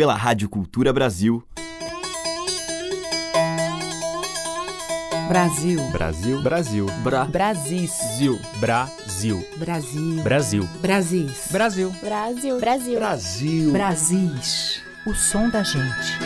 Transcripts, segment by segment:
pela Rádio Cultura Brasil. Brasil. Brasil. Brasil. Bra. Brasis. Zil. Brasil. Brasil. Brasil. Brasis. Brasil. Brasil. Brasil. Brasil. Brasis. O som da gente.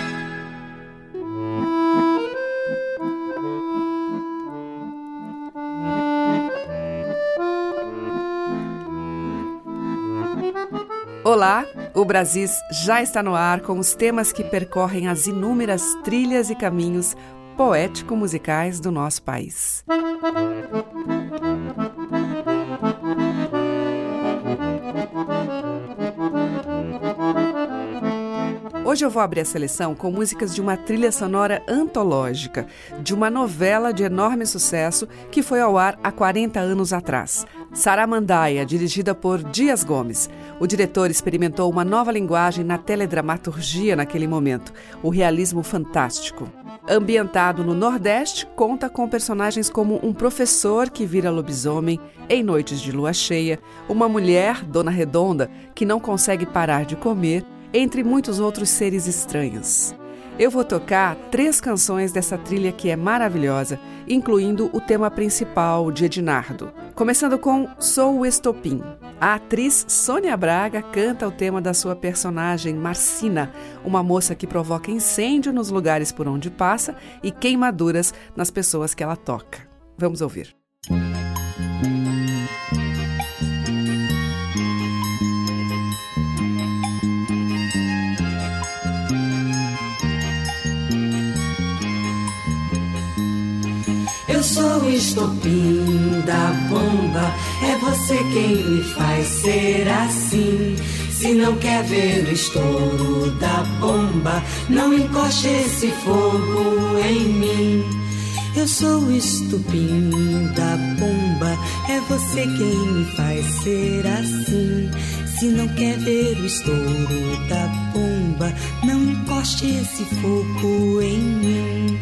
Olá, o Brasis já está no ar com os temas que percorrem as inúmeras trilhas e caminhos poético-musicais do nosso país. Hoje eu vou abrir a seleção com músicas de uma trilha sonora antológica, de uma novela de enorme sucesso que foi ao ar há 40 anos atrás. Saramandaia, dirigida por Dias Gomes. O diretor experimentou uma nova linguagem na teledramaturgia naquele momento, o realismo fantástico. Ambientado no Nordeste, conta com personagens como um professor que vira lobisomem em noites de lua cheia, uma mulher, Dona Redonda, que não consegue parar de comer, entre muitos outros seres estranhos. Eu vou tocar três canções dessa trilha que é maravilhosa, incluindo o tema principal de Ednardo. Começando com Sou o Estopim. A atriz Sônia Braga canta o tema da sua personagem Marcina, uma moça que provoca incêndio nos lugares por onde passa e queimaduras nas pessoas que ela toca. Vamos ouvir. Sou o estopim da bomba, é você quem me faz ser assim. Se não quer ver o estouro da bomba, não encoste esse fogo em mim. Eu sou o estupim da bomba, é você quem me faz ser assim. Se não quer ver o estouro da bomba, não encoste esse fogo em mim.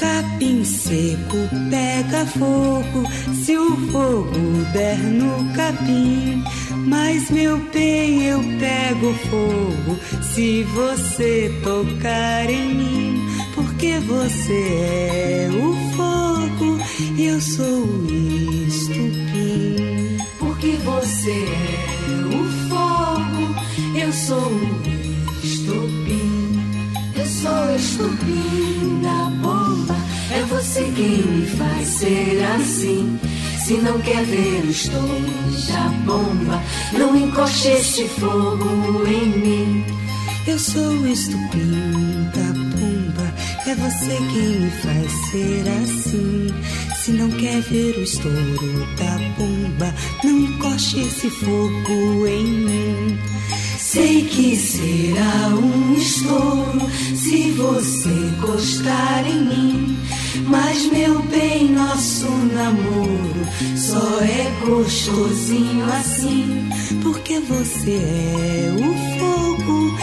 Capim seco pega fogo se o fogo der no capim. Mas meu bem, eu pego fogo se você tocar em mim. Porque você é o fogo e eu sou o estupim. Porque você é o fogo, eu sou o sou o estupim da bomba, é você quem me faz ser assim. Se não quer ver o estouro da bomba, não encoste este fogo em mim. Eu sou o estupim da bomba, é você quem me faz ser assim. Se não quer ver o estouro da bomba, não encoste esse fogo em mim. Sei que será um estouro se você gostar em mim. Mas, meu bem, nosso namoro só é gostosinho assim. Porque você é o fogo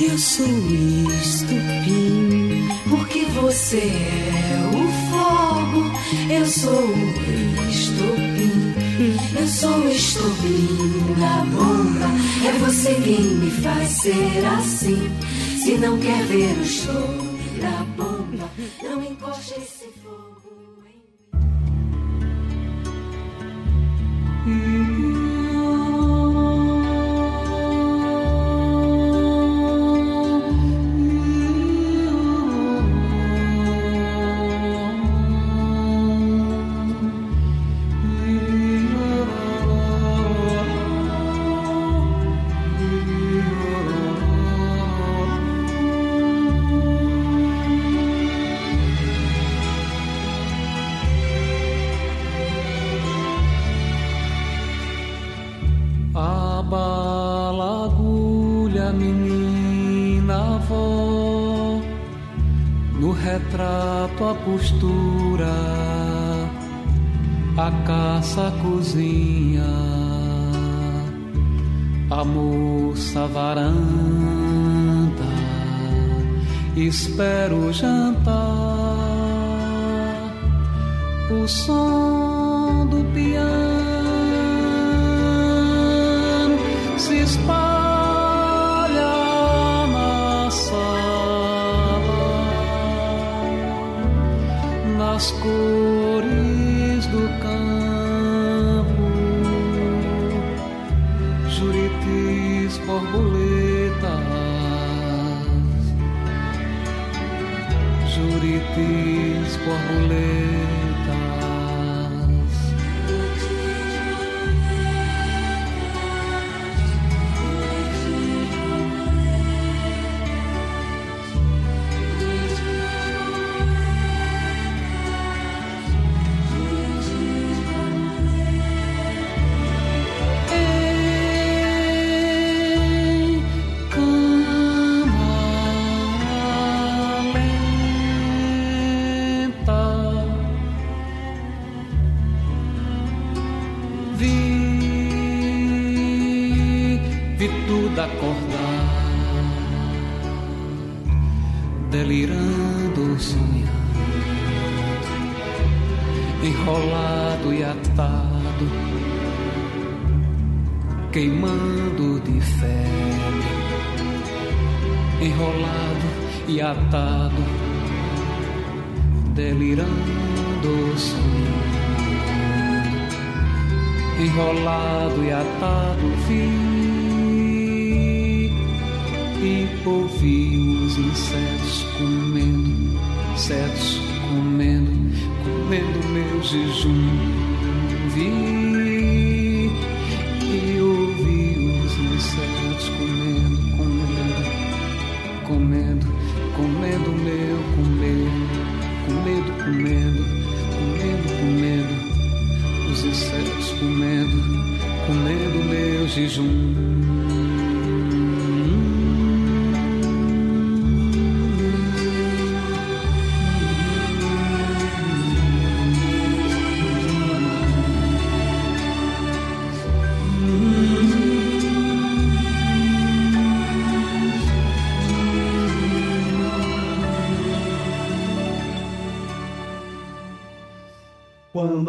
e eu sou o estupim. Porque você é o fogo, eu sou o estupim. Sou o estupim da bomba, é você quem me faz ser assim. Se não quer ver o estouro da bomba, não encoste juritis, borboletas. queimando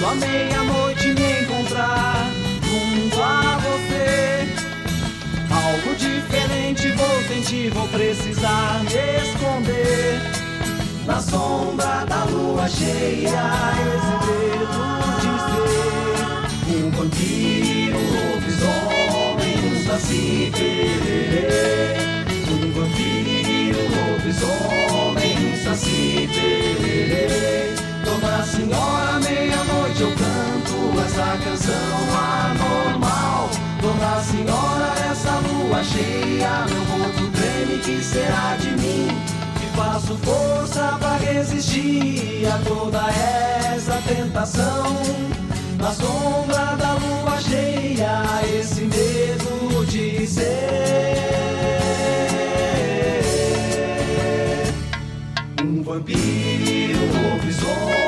Quando à meia-noite me encontrar junto a você, algo diferente vou sentir, vou precisar me esconder. Na sombra da lua cheia, esse medo de ser um vampiro, um lobisomem, um saci pererê. Um vampiro, um lobisomem, um saci pererê. Dona Senhora, eu essa canção anormal. Dona Senhora, essa lua cheia, meu rosto treme, que será de mim? Que faço força para resistir a toda essa tentação. Na sombra da lua cheia, esse medo de ser. Um vampiro, lobisomem,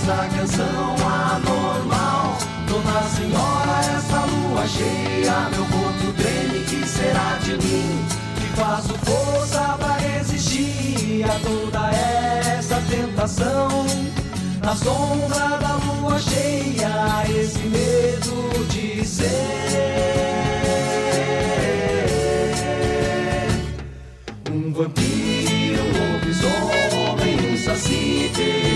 essa canção anormal. Dona Senhora, essa lua cheia, meu corpo treme, que será de mim? Que faço força pra resistir a toda essa tentação. Na sombra da lua cheia, esse medo de ser um vampiro, um lobisomem, assim um saci.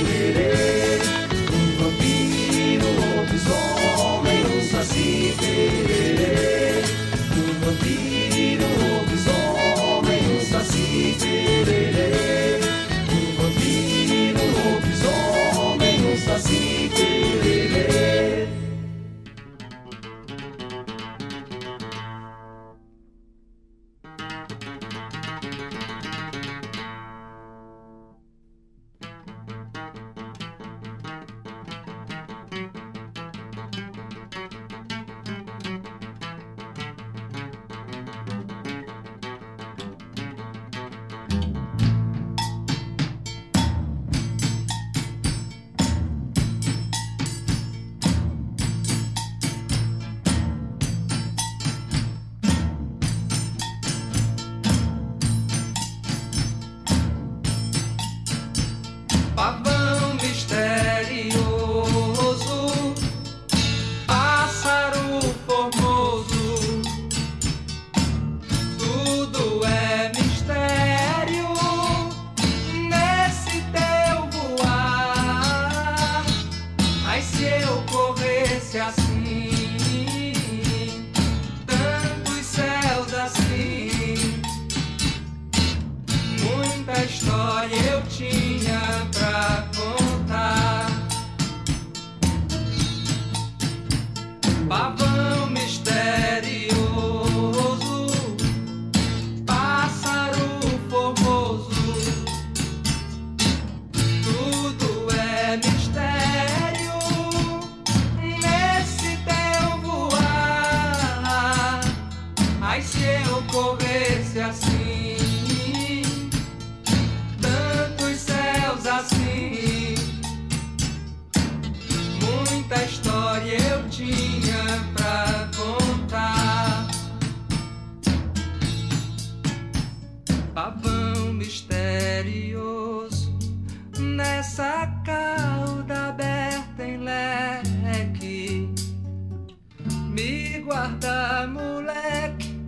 a cauda aberta em leque. Me guarda, moleque,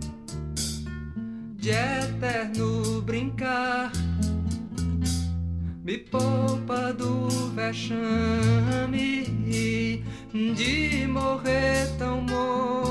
de eterno brincar. Me poupa do vexame de morrer tão morto.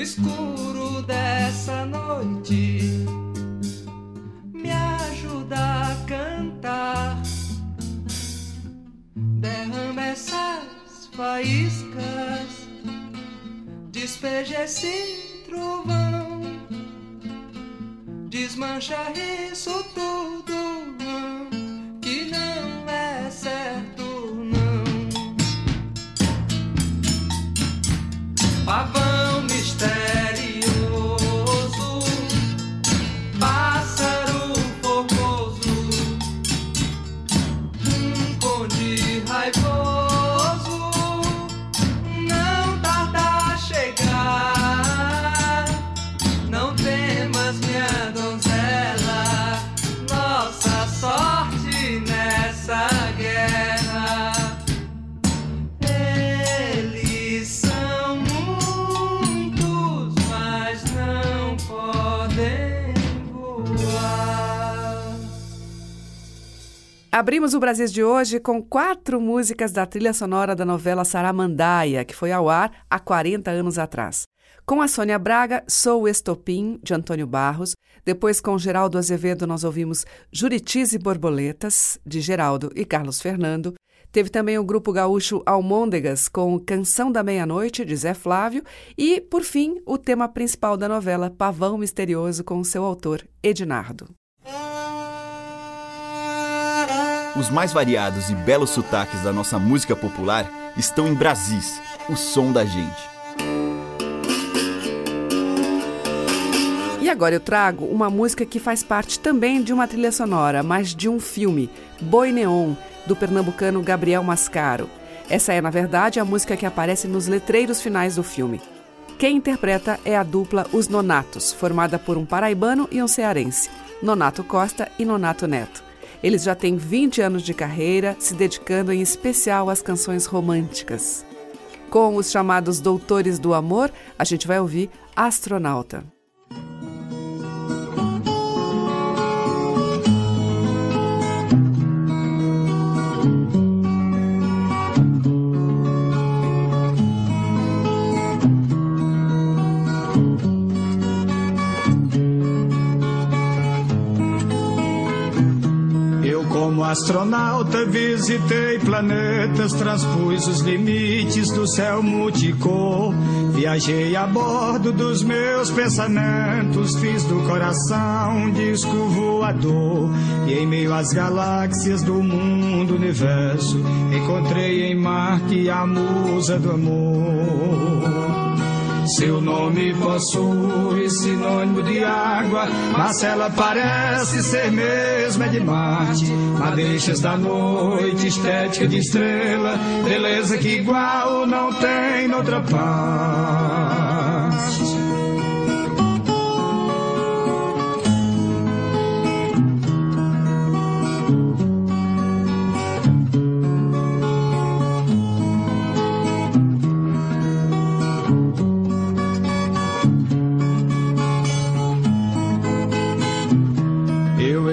escuro dessa noite me ajuda a cantar. Derrama essas faíscas, despeja esse trovão, desmancha isso tudo que não é certo, não. Pavão Abrimos o Brasil de hoje com quatro músicas da trilha sonora da novela Saramandaia, que foi ao ar há 40 anos atrás. Com a Sônia Braga, Sou Estopim, de Antônio Barros. Depois, com Geraldo Azevedo, nós ouvimos Juritis e Borboletas, de Geraldo e Carlos Fernando. Teve também o grupo gaúcho Almôndegas, com Canção da Meia-Noite, de Zé Flávio. E, por fim, o tema principal da novela, Pavão Misterioso, com seu autor, Ednardo. Os mais variados e belos sotaques da nossa música popular estão em Brasis, o som da gente. E agora eu trago uma música que faz parte também de uma trilha sonora, mas de um filme, Boi Neon, do pernambucano Gabriel Mascaro. Essa é, na verdade, a música que aparece nos letreiros finais do filme. Quem interpreta é a dupla Os Nonatos, formada por um paraibano e um cearense, Nonato Costa e Nonato Neto. Eles já têm 20 anos de carreira, se dedicando em especial às canções românticas. Com os chamados Doutores do Amor, a gente vai ouvir Astronauta. Astronauta visitei planetas, transpus os limites do céu multicor. Viajei a bordo dos meus pensamentos, fiz do coração um disco voador. E em meio às galáxias do mundo universo, encontrei em Marte a musa do amor. Seu nome possui sinônimo de água, mas ela parece ser mesmo é de Marte. Madeixas da noite, estética de estrela, beleza que igual não tem noutra parte.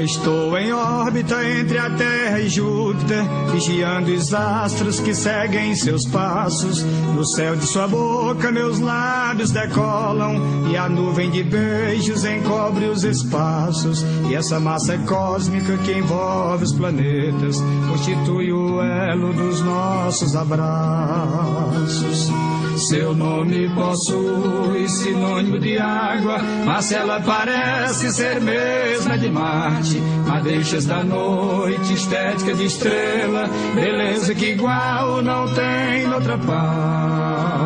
Estou em órbita entre a Terra e Júpiter, vigiando os astros que seguem seus passos. No céu de sua boca, meus lábios decolam, e a nuvem de beijos encobre os espaços. E essa massa cósmica que envolve os planetas constitui o elo dos nossos abraços. Seu nome possui sinônimo de água, mas ela parece ser mesma de Marte. Madeixas da noite, estética de estrela, beleza que igual não tem noutra parte.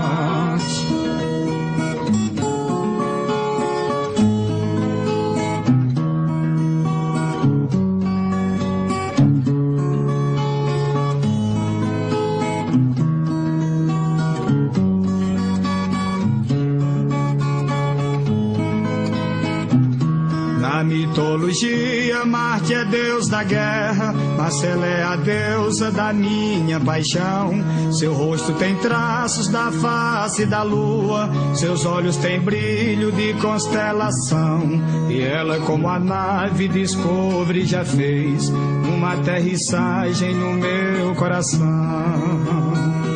Mitologia, Marte é deus da guerra, Marcela é a deusa da minha paixão. Seu rosto tem traços da face da lua, seus olhos têm brilho de constelação. E ela, como a nave Discovery já fez, uma aterrissagem no meu coração.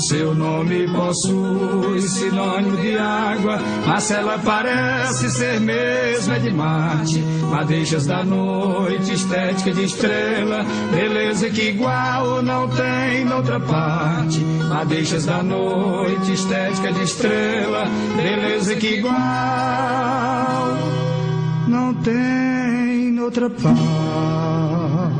Seu nome possui sinônimo de água, mas ela parece ser mesmo é de Marte. Madeixas da noite, estética de estrela, beleza que igual não tem noutra parte. Madeixas da noite, estética de estrela, beleza que igual não tem noutra parte.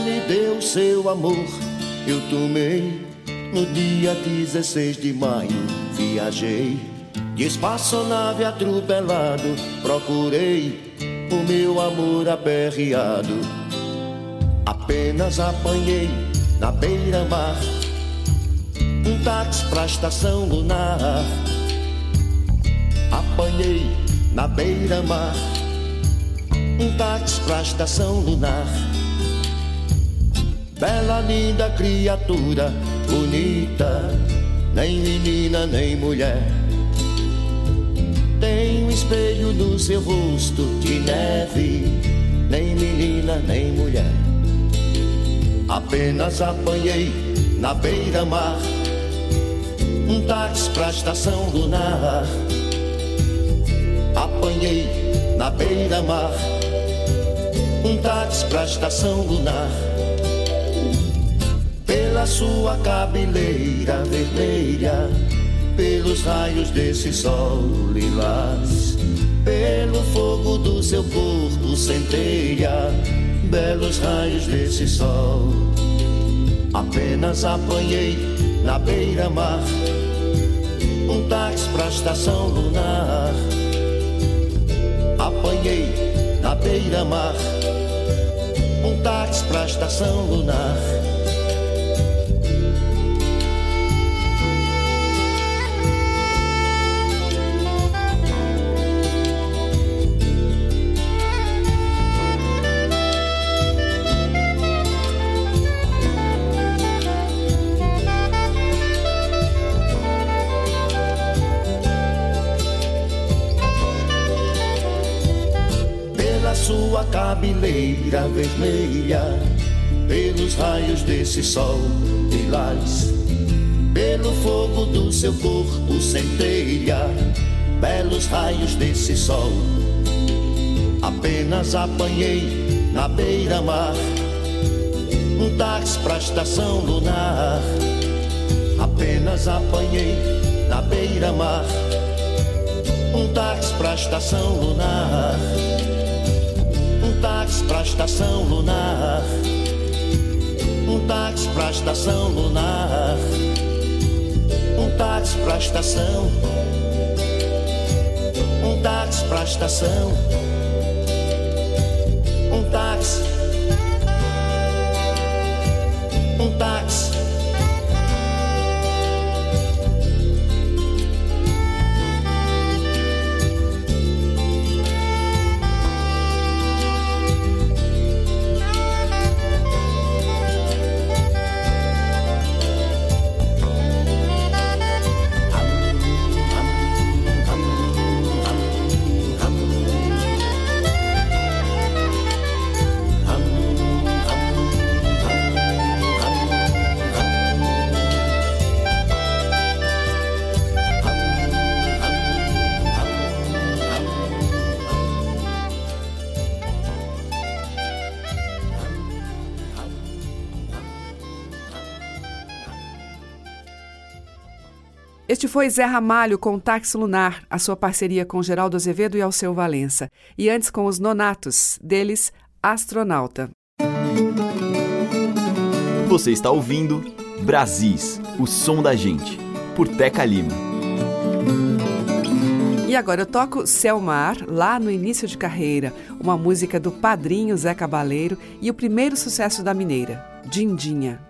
Me deu seu amor, eu tomei no dia 16 de maio. Viajei de espaçonave atropelado, procurei o meu amor aperreado. Apenas apanhei na beira-mar um táxi pra estação lunar. Apanhei na beira-mar um táxi pra estação lunar. Bela, linda criatura, bonita, nem menina nem mulher. Tem um espelho no seu rosto de neve, nem menina nem mulher. Apenas apanhei na beira-mar um táxi pra estação lunar. Apanhei na beira-mar um táxi pra estação lunar pela sua cabeleira vermelha, pelos raios desse sol lilás, pelo fogo do seu corpo centelha, belos raios desse sol. Apenas apanhei na beira-mar um táxi pra estação lunar. Apanhei na beira-mar um táxi pra estação lunar. Cabeleira vermelha, pelos raios desse sol lilás, pelo fogo do seu corpo centelha, belos raios desse sol. Apenas apanhei na beira-mar um táxi pra estação lunar. Apenas apanhei na beira-mar um táxi pra estação lunar. Táxi pra estação lunar. Um táxi pra estação lunar. Um táxi pra estação. Um táxi pra estação. Um táxi. Um táxi foi Zé Ramalho com Táxi Lunar, a sua parceria com Geraldo Azevedo e Alceu Valença. E antes com os Nonatos, deles Astronauta. Você está ouvindo Brasis, o som da gente, por Teca Lima. E agora eu toco Selmar, lá no início de carreira, uma música do padrinho Zé Cabaleiro e o primeiro sucesso da mineira, Dindinha.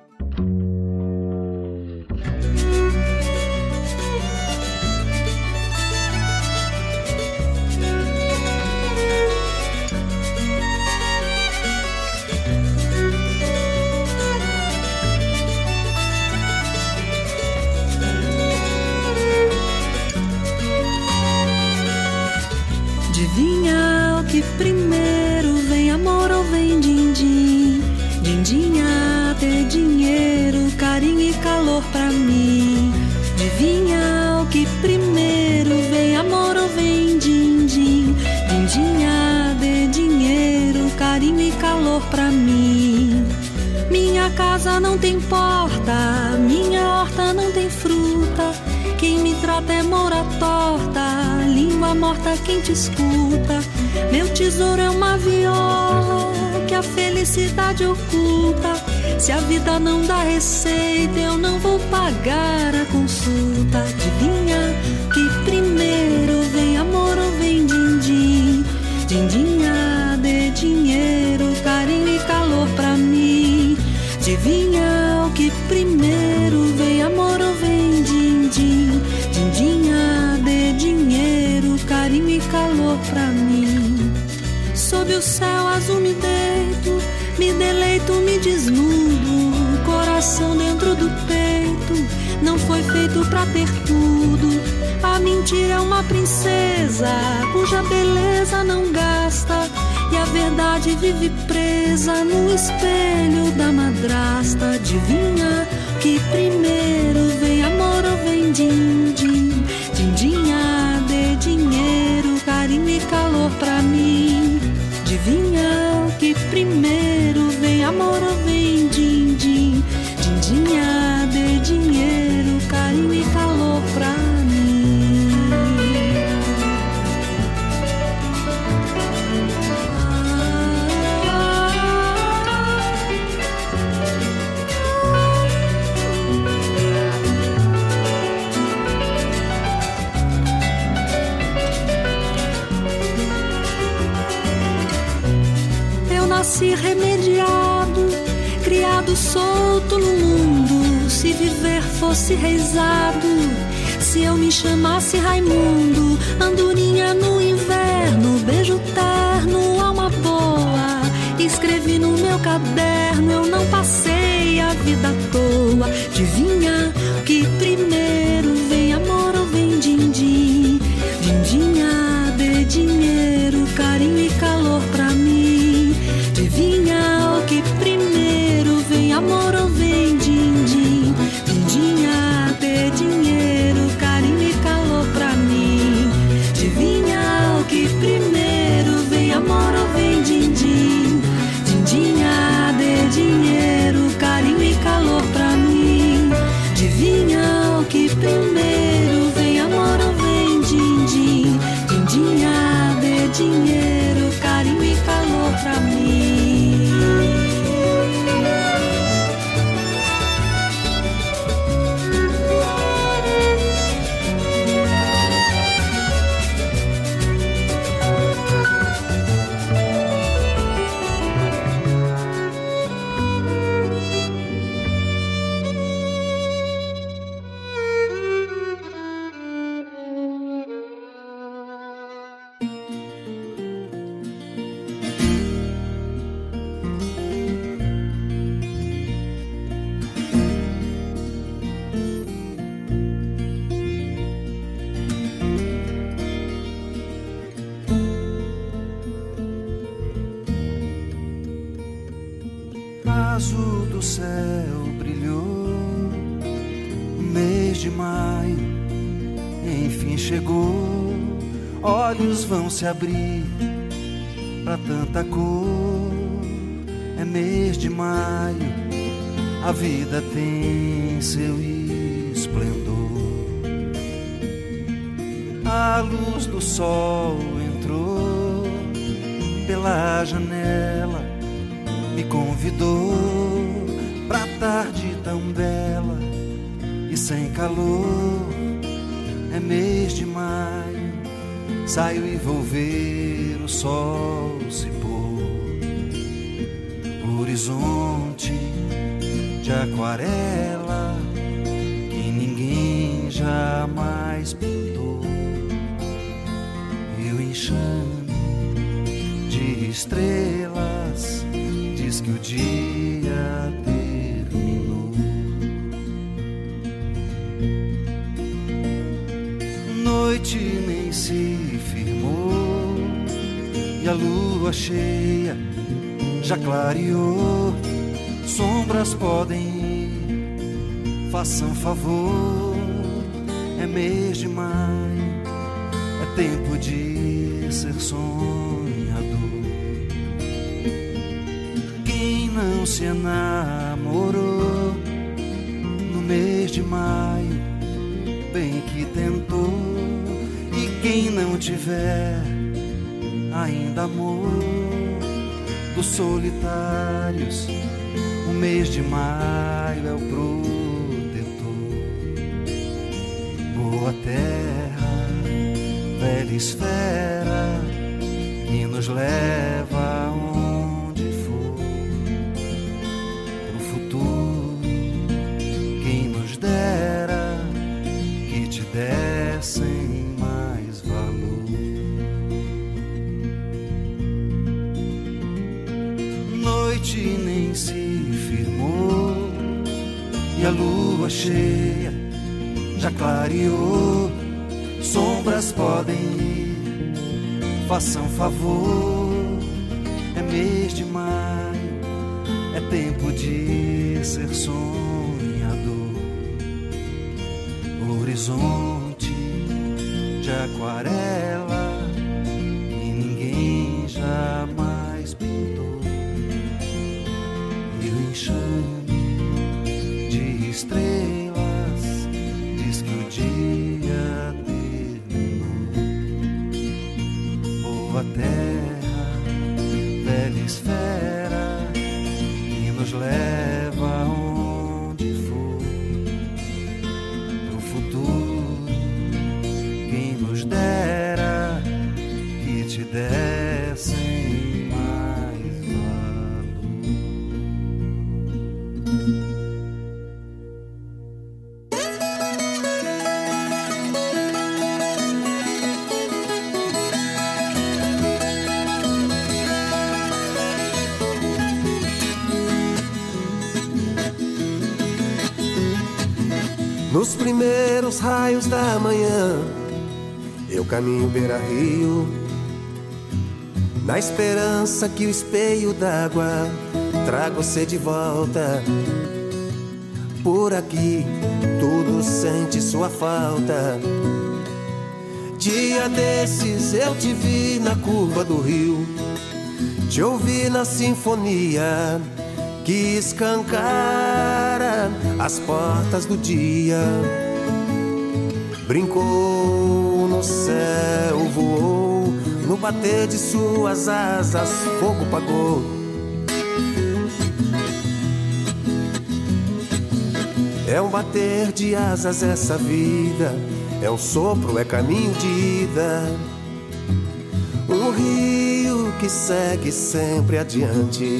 Casa não tem porta, minha horta não tem fruta. Quem me trata é mora torta, língua morta quem te escuta. Meu tesouro é uma viola que a felicidade oculta. Se a vida não dá receita, eu não vou pagar a consulta. Adivinha que primeiro vem amor ou vem din-din? Dindinha de dinheiro, carinho e calor pra. Adivinha o que primeiro vem amor ou vem din-din? Dindinha de dinheiro, carinho e calor pra mim. Sob o céu azul me deito me deleito, me desnudo, coração dentro do peito. Não foi feito pra ter tudo. A mentira é uma princesa cuja beleza não gasta. E a verdade vive presa no espelho da madrasta. Adivinha que primeiro vem amor ou vem din-din? Dindinha de dinheiro, carinho e calor pra mim. Adivinha que primeiro vem amor ou vem din-din? Dindinha Nasci remediado, criado solto no mundo. Se viver fosse reizado, se eu me chamasse Raimundo, andorinha no inverno, beijo terno, alma boa. Escrevi no meu caderno, eu não passei a vida à toa. Adivinha que primeiro vem amor ou vem din-din? Dindinha de dinheiro, se abrir pra tanta cor. É mês de maio, a vida tem seu esplendor. A luz do sol saio e o sol se pôr. Horizonte de aquarela que ninguém jamais pintou. E o enxame de estrelas diz que o dia lua cheia já clareou. Sombras podem ir, façam favor. É mês de maio, é tempo de ser sonhador. Quem não se enamorou no mês de maio, bem que tentou. E quem não tiver ainda amor dos solitários, o mês de maio é o protetor. Boa terra, velha esfera, que nos leva a lua cheia já clareou. Sombras podem ir, façam favor. É mês de maio, é tempo de ser sonhador. Horizonte de aquarela raios da manhã, eu caminho beira-rio, na esperança que o espelho d'água traga você de volta. Por aqui, tudo sente sua falta. Dia desses eu te vi na curva do rio, te ouvi na sinfonia que escancara as portas do dia. Brincou no céu, voou, no bater de suas asas, fogo pagou. É um bater de asas essa vida, é um sopro, é caminho de ida. Um rio que segue sempre adiante.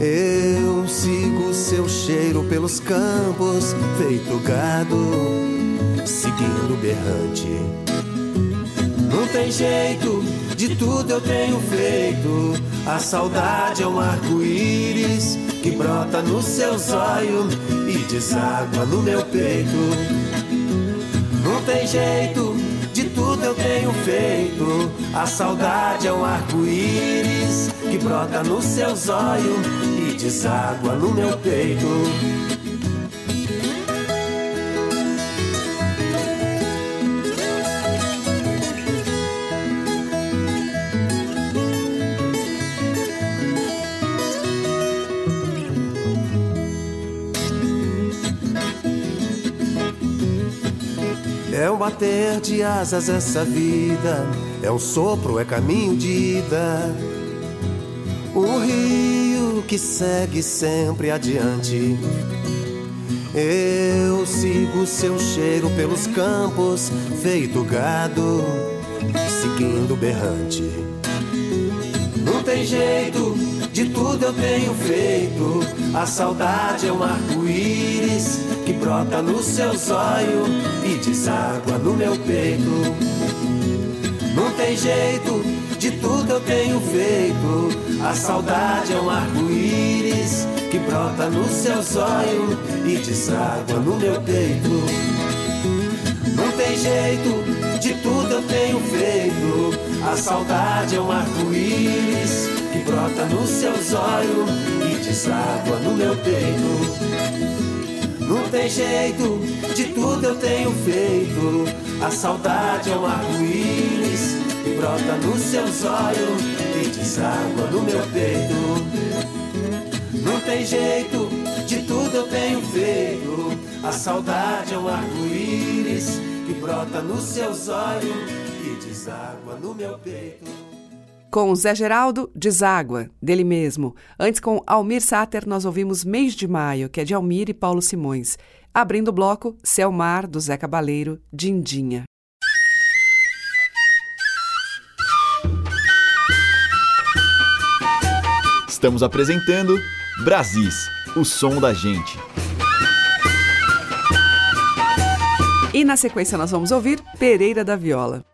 Eu sigo seu cheiro pelos campos, feito gado, seguindo berrante. Não tem jeito, de tudo eu tenho feito. A saudade é um arco-íris que brota no seu zóio e deságua no meu peito. Não tem jeito, de tudo eu tenho feito. A saudade é um arco-íris que brota no seu zóio e deságua no meu peito. Bater de asas essa vida, é um sopro, é caminho de ida. O rio que segue sempre adiante. Eu sigo seu cheiro pelos campos, feito gado, seguindo berrante. Não tem jeito, de tudo eu tenho feito. A saudade é um arco-íris que brota no seu zóio e deságua no meu peito. Não tem jeito, de tudo eu tenho feito. A saudade é um arco-íris que brota no seu zóio e deságua no meu peito. Não tem jeito, de tudo eu tenho feito. A saudade é um arco-íris brota no seu zóio e deságua no meu peito. Não tem jeito, de tudo eu tenho feito. A saudade é um arco-íris que brota no seu zóio e deságua no meu peito. Não tem jeito, de tudo eu tenho feito. A saudade é um arco-íris que brota no seu zóio e deságua no meu peito. Com Zé Geraldo, Deságua, dele mesmo. Antes, com Almir Sater, nós ouvimos Mês de Maio, que é de Almir e Paulo Simões. Abrindo o bloco, Céu Mar, do Zé Cabaleiro, Dindinha. Estamos apresentando Brasis, o som da gente. E na sequência nós vamos ouvir Pereira da Viola.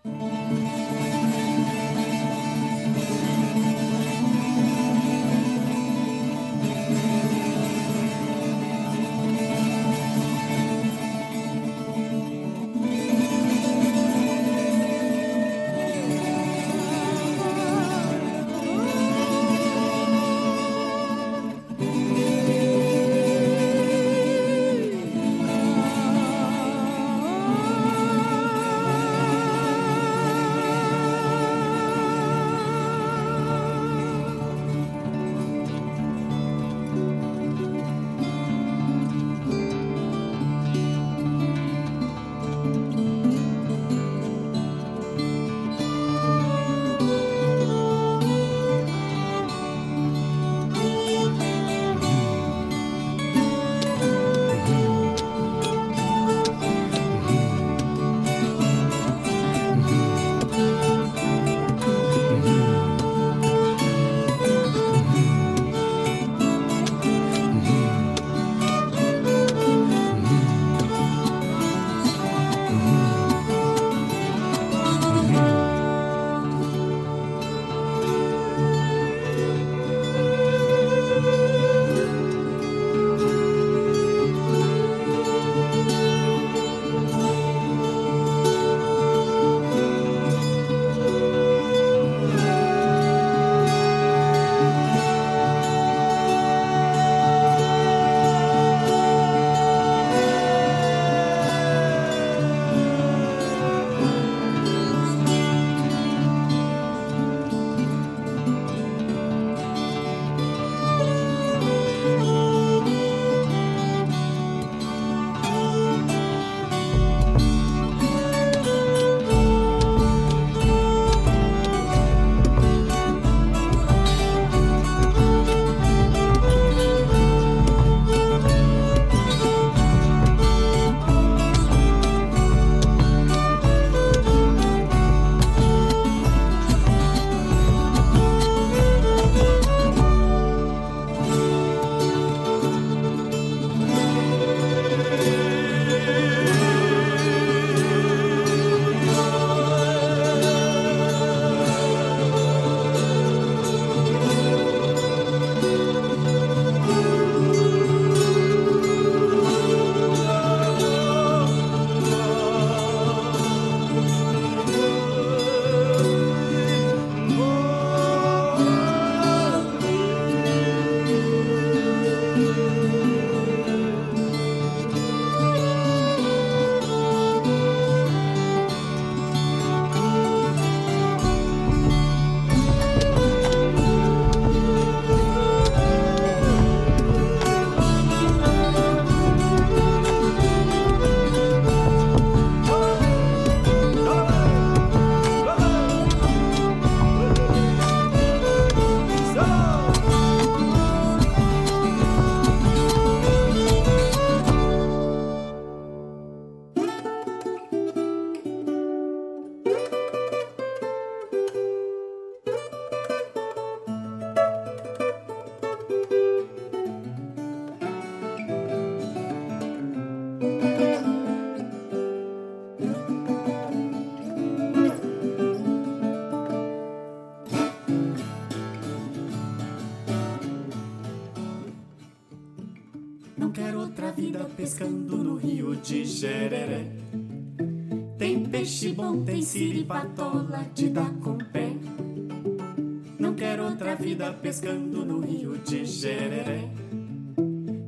Vida pescando no rio de Jereré.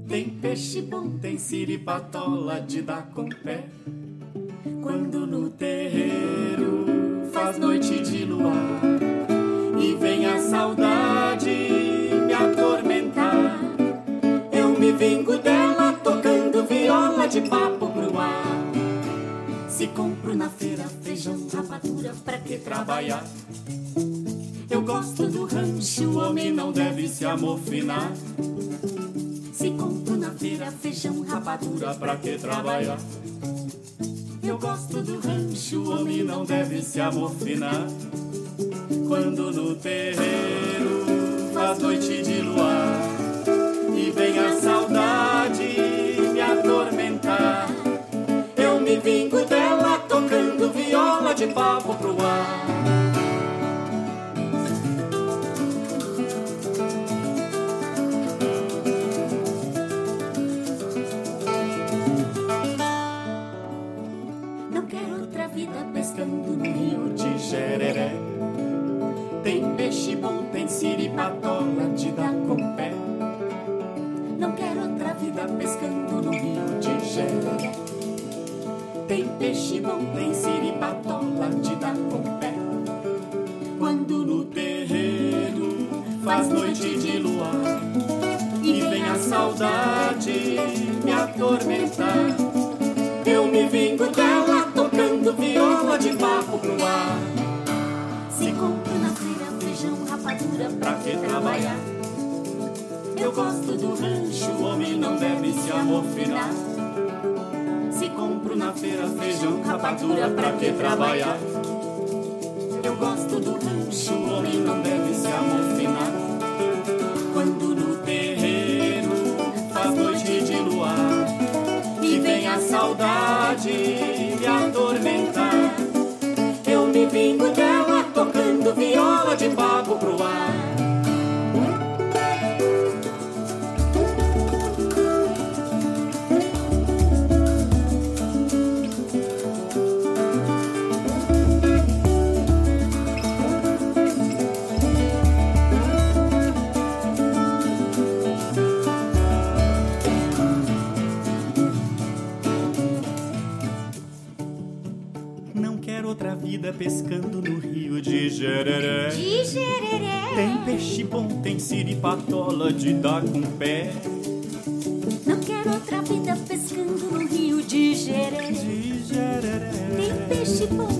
Tem peixe bom, tem siripatola de dar com pé. Quando no terreiro faz noite de luar e vem a saudade me atormentar, eu me vingo dela tocando viola de papo pro ar. Se compro na feira feijão, rapadura, pra que trabalhar? Eu gosto do rancho, o homem não deve se amofinar. Se compro na feira feijão, rapadura, pra que trabalhar? Eu gosto do rancho, o homem não deve se amofinar. Quando no terreiro faz noite de luar e vem a saudade me atormentar, eu me vingo dela tocando viola de papo pro ar. Pescando no rio de Jereré. Tem peixe bom, tem siripatola de dar com pé. Quando no terreiro faz noite de luar e vem a saudade me atormentar. Eu me vingo dela tocando viola de papo pro ar. Se compro na feira feijão, rapadura, pra que trabalhar? Eu gosto do rancho, o homem não deve se amofinar. Se compro na feira feijão, rapadura, pra que trabalhar? Eu gosto do rancho, o homem não deve se amofinar. Quando no terreiro faz noite de luar e vem a saudade me atormentar. Eu me vingo dela tocando viola de papo pro ar. Vida pescando no rio de Jereré. De Jereré. Tem peixe bom, tem siripatola de dar com pé. Não quero outra vida pescando no rio de Jereré. De Jereré. Tem peixe bom,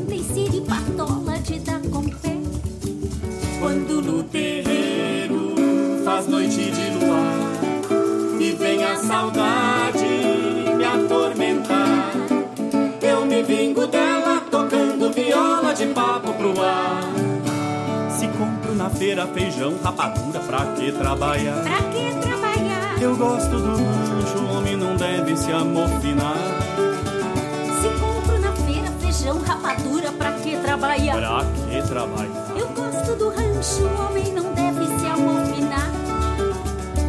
compro na feira feijão, rapadura, pra que trabalhar? Pra que trabalhar? Eu gosto do rancho, o homem não deve se amofinar. Se compro na feira feijão, rapadura, pra que trabalhar? Pra que trabalhar? Eu gosto do rancho, o homem não deve se amofinar.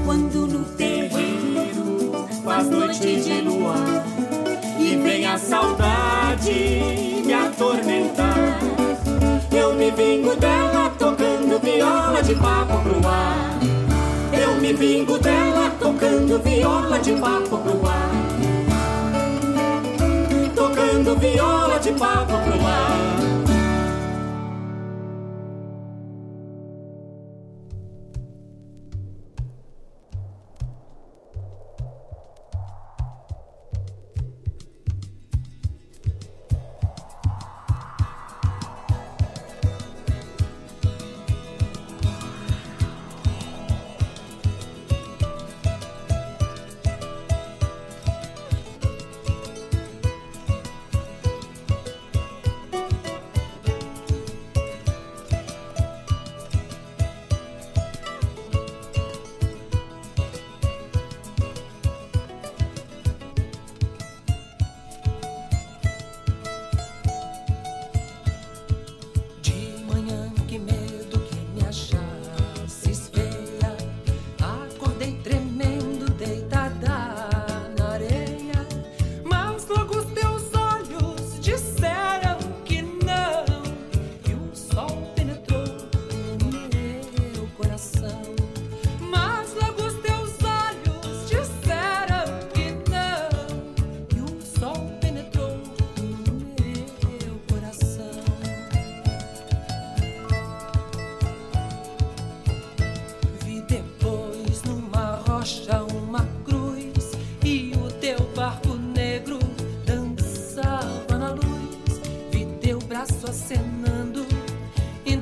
Quando no terreiro faz noite de luar e vem a saudade papo pro ar. Eu me vingo dela tocando viola de papo pro ar. Tocando viola de papo pro ar.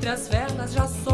Entre as velas já soltas,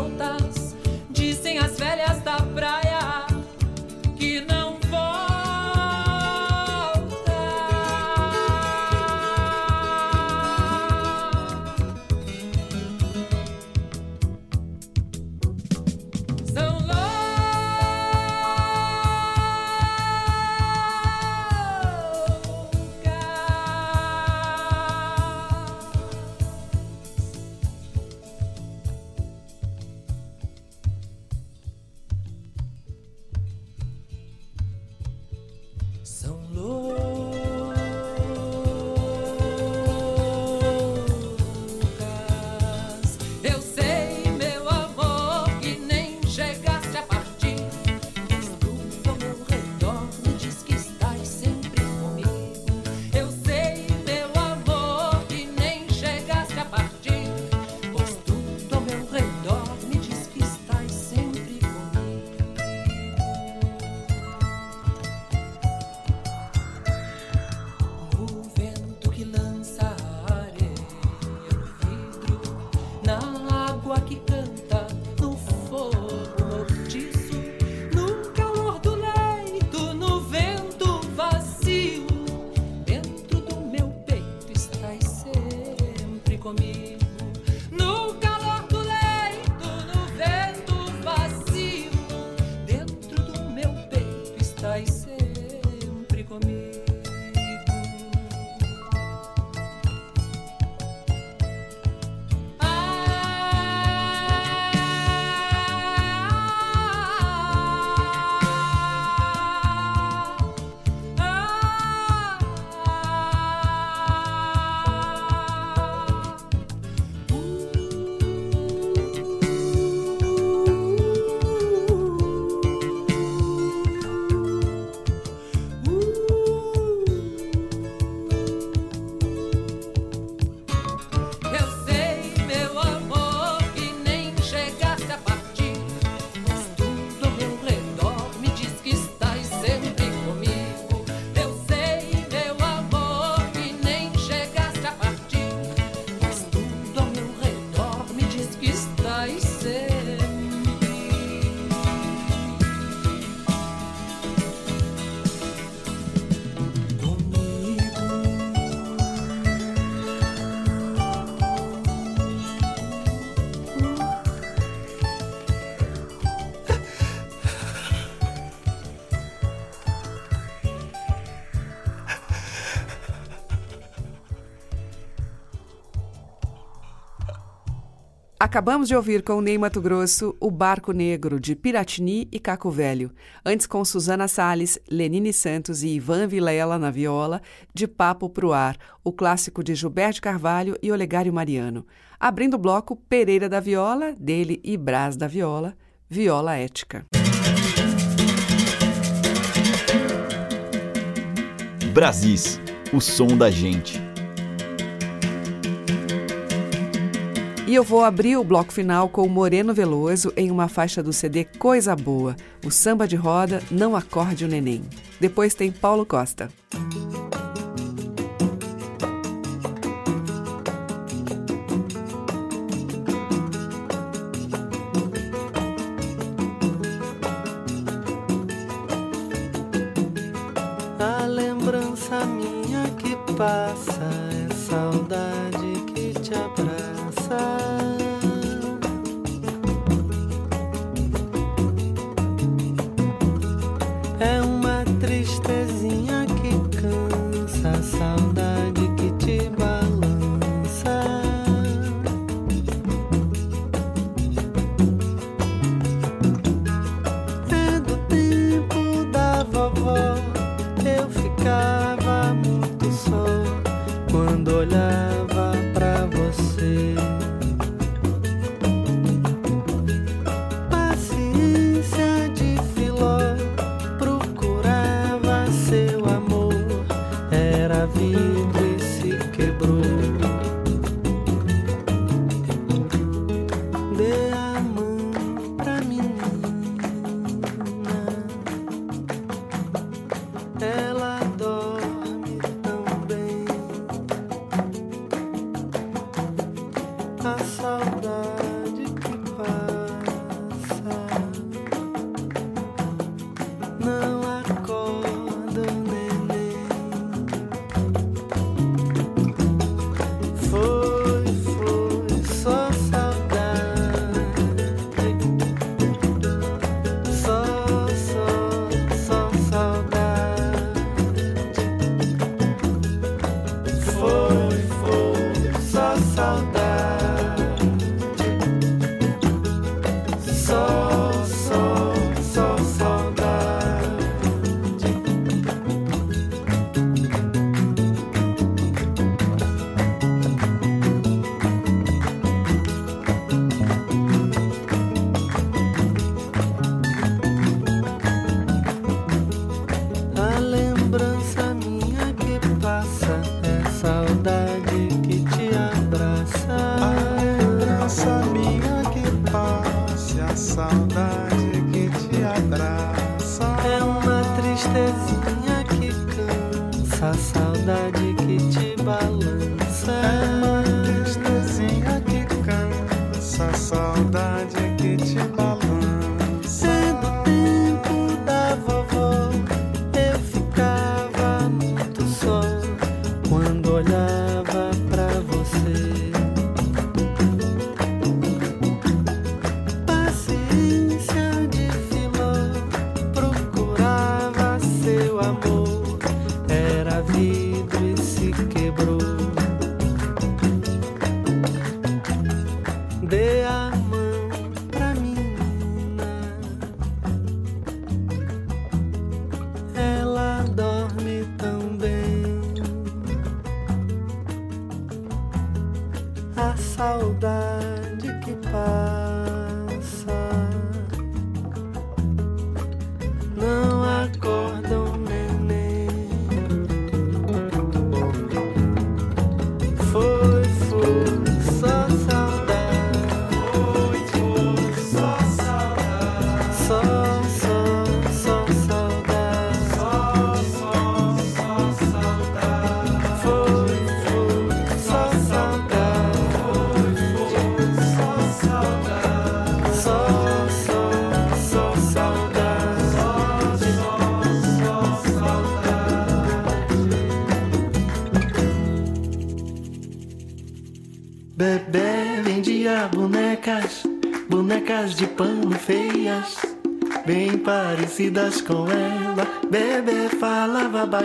Acabamos de ouvir com Ney Mato Grosso O Barco Negro, de Piratini e Caco Velho. Antes com Susana Salles, Lenine Santos e Ivan Vilela na viola, De Papo Pro Ar, o clássico de Gilberto Carvalho e Olegário Mariano. Abrindo o bloco, Pereira da Viola, dele e Brás da Viola, Viola Ética. Brasis, o som da gente. E eu vou abrir o bloco final com o Moreno Veloso em uma faixa do CD Coisa Boa, o samba de roda Não Acorde o Neném. Depois tem Paulo Costa.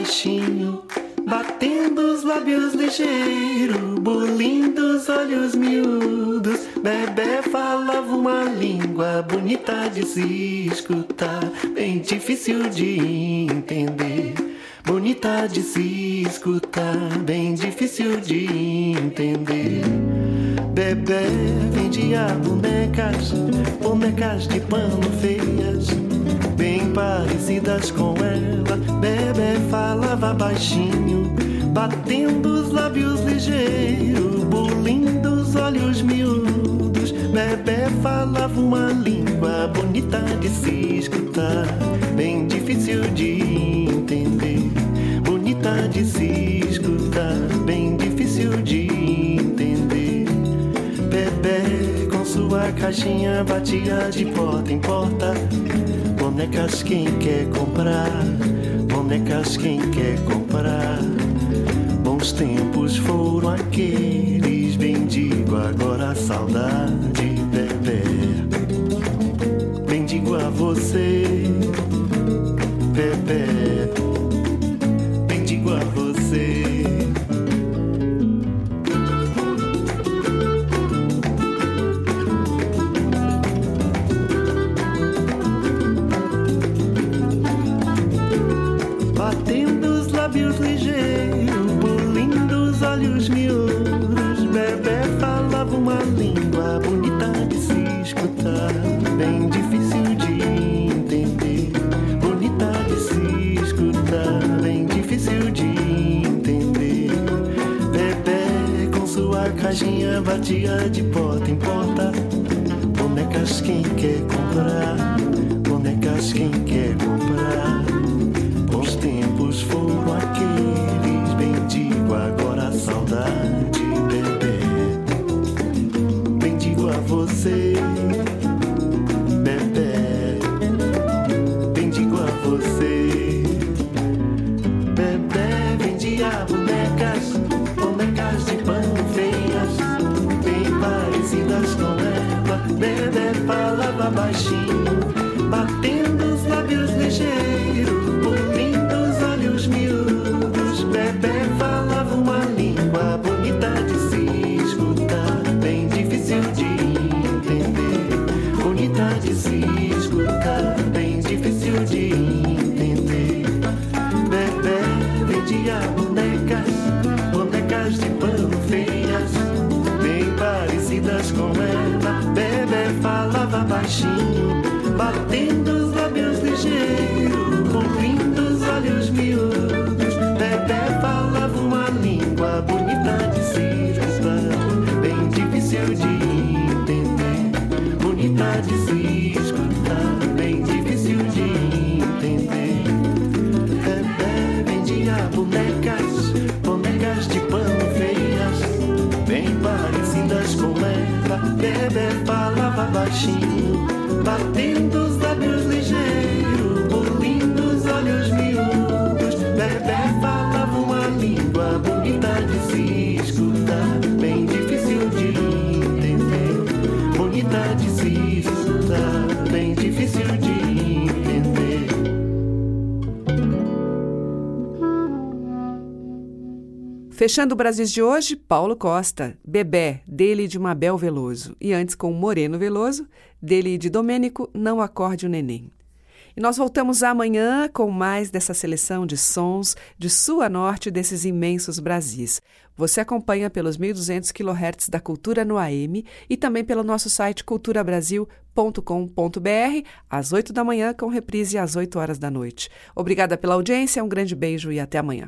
Baixinho, batendo os lábios ligeiro, bolindo os olhos miúdos. Bebê falava uma língua bonita de se escutar, bem difícil de entender. Bonita de se escutar, bem difícil de entender. Bebê vendia bonecas, bonecas de pano feias bem parecidas com baixinho, batendo os lábios ligeiro, bulindo os olhos miúdos. Bebê falava uma língua bonita de se quem quer comprar. Bons tempos foram aqueles, bendigo agora a saudade, batia de porta em porta. Bonecas quem quer comprar, bonecas, bonecas de pano feias, bem parecidas com ela. Bebê falava baixinho baixinho, batendo Fechando o Brasil de hoje, Paulo Costa, Bebé, dele de Mabel Veloso. E antes com Moreno Veloso, dele de Domênico, Não Acorde o Neném. E nós voltamos amanhã com mais dessa seleção de sons de sul a norte desses imensos Brasis. Você acompanha pelos 1.200 kHz da Cultura no AM e também pelo nosso site culturabrasil.com.br, às 8 da manhã, com reprise às 8 horas da noite. Obrigada pela audiência, um grande beijo e até amanhã.